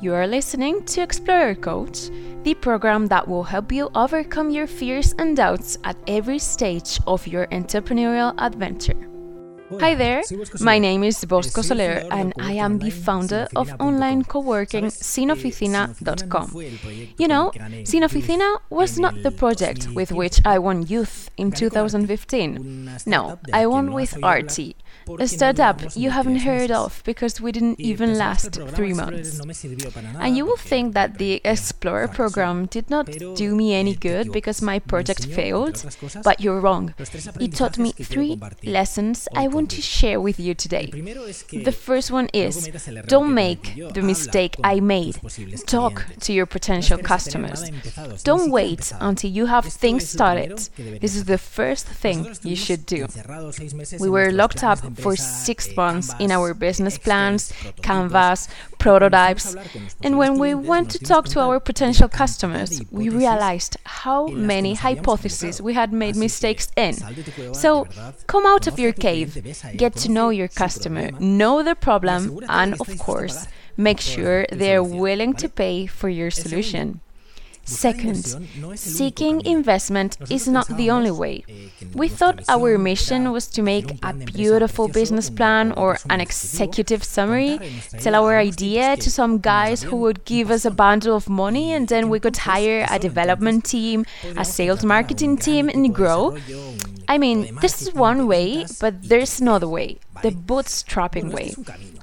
You are listening to Explorer Coach, the program that will help you overcome your fears and doubts at every stage of your entrepreneurial adventure. Hi there, my name is Bosco Soler and I am the founder of online co-working Sinoficina.com. You know, Sinoficina was not the project with which I won youth in 2015. No, I won with Arty, a startup you haven't heard of because we didn't even last three months. And you will think that the Explorer program did not do me any good because my project failed, but you're wrong. It taught me three lessons I want to share with you today. The first one is don't make the mistake I made. Talk to your potential customers. Don't wait until you have things started. This is the first thing you should do. We were locked up for six months in our business plans, canvas, prototypes, and when we went to talk to our potential customers, we realized how many hypotheses we had made mistakes in. So come out of your cave, get to know your customer, know the problem, and of course, make sure they're willing to pay for your solution. Second, seeking investment is not the only way. We thought our mission was to make a beautiful business plan or an executive summary, tell our idea to some guys who would give us a bundle of money, and then we could hire a development team, a sales marketing team, and grow. I mean, this is one way, but there's another way the bootstrapping way.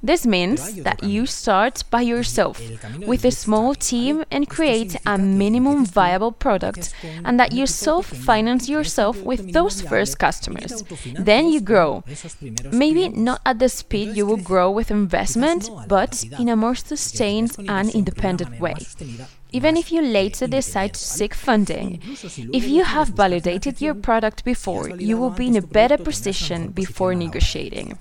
This means that you start by yourself with a small team and create a minimum viable product, and that you self finance yourself with those first customers. Then you grow. Maybe not at the speed you will grow with investment, but in a more sustained and independent way even if you later decide to seek funding. If you have validated your product before, you will be in a better position before negotiating.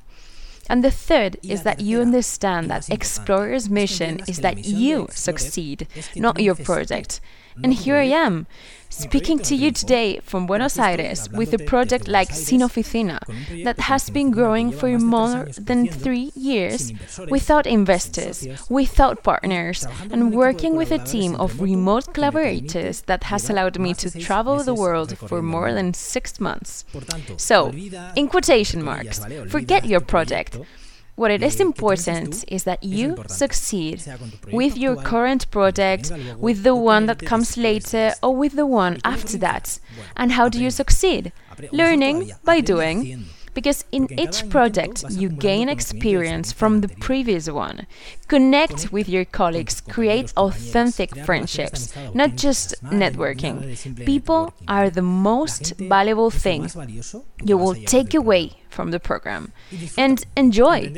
And the third is that you understand that Explorer's mission is that you succeed, not your project. And here I am, speaking to you today from Buenos Aires with a project like Sinoficina that has been growing for more than three years without investors, without partners, and working with a team of remote collaborators that has allowed me to travel the world for more than six months. So, in quotation marks, forget your project. What it is important is that you succeed with your current project, with the one that comes later, or with the one after that. And how do you succeed? Learning by doing because in each project you gain experience from the previous one. Connect with your colleagues, create authentic friendships, not just networking. People are the most valuable thing you will take away from the program. And enjoy.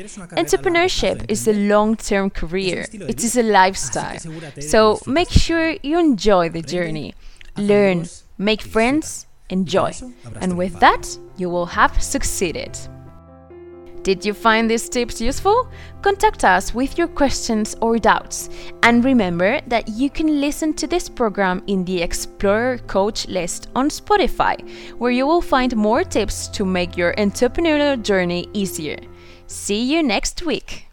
Entrepreneurship is a long term career, it is a lifestyle. So make sure you enjoy the journey. Learn, make friends, enjoy. And with that, you will have succeeded. Did you find these tips useful? Contact us with your questions or doubts. And remember that you can listen to this program in the Explorer Coach list on Spotify, where you will find more tips to make your entrepreneurial journey easier. See you next week.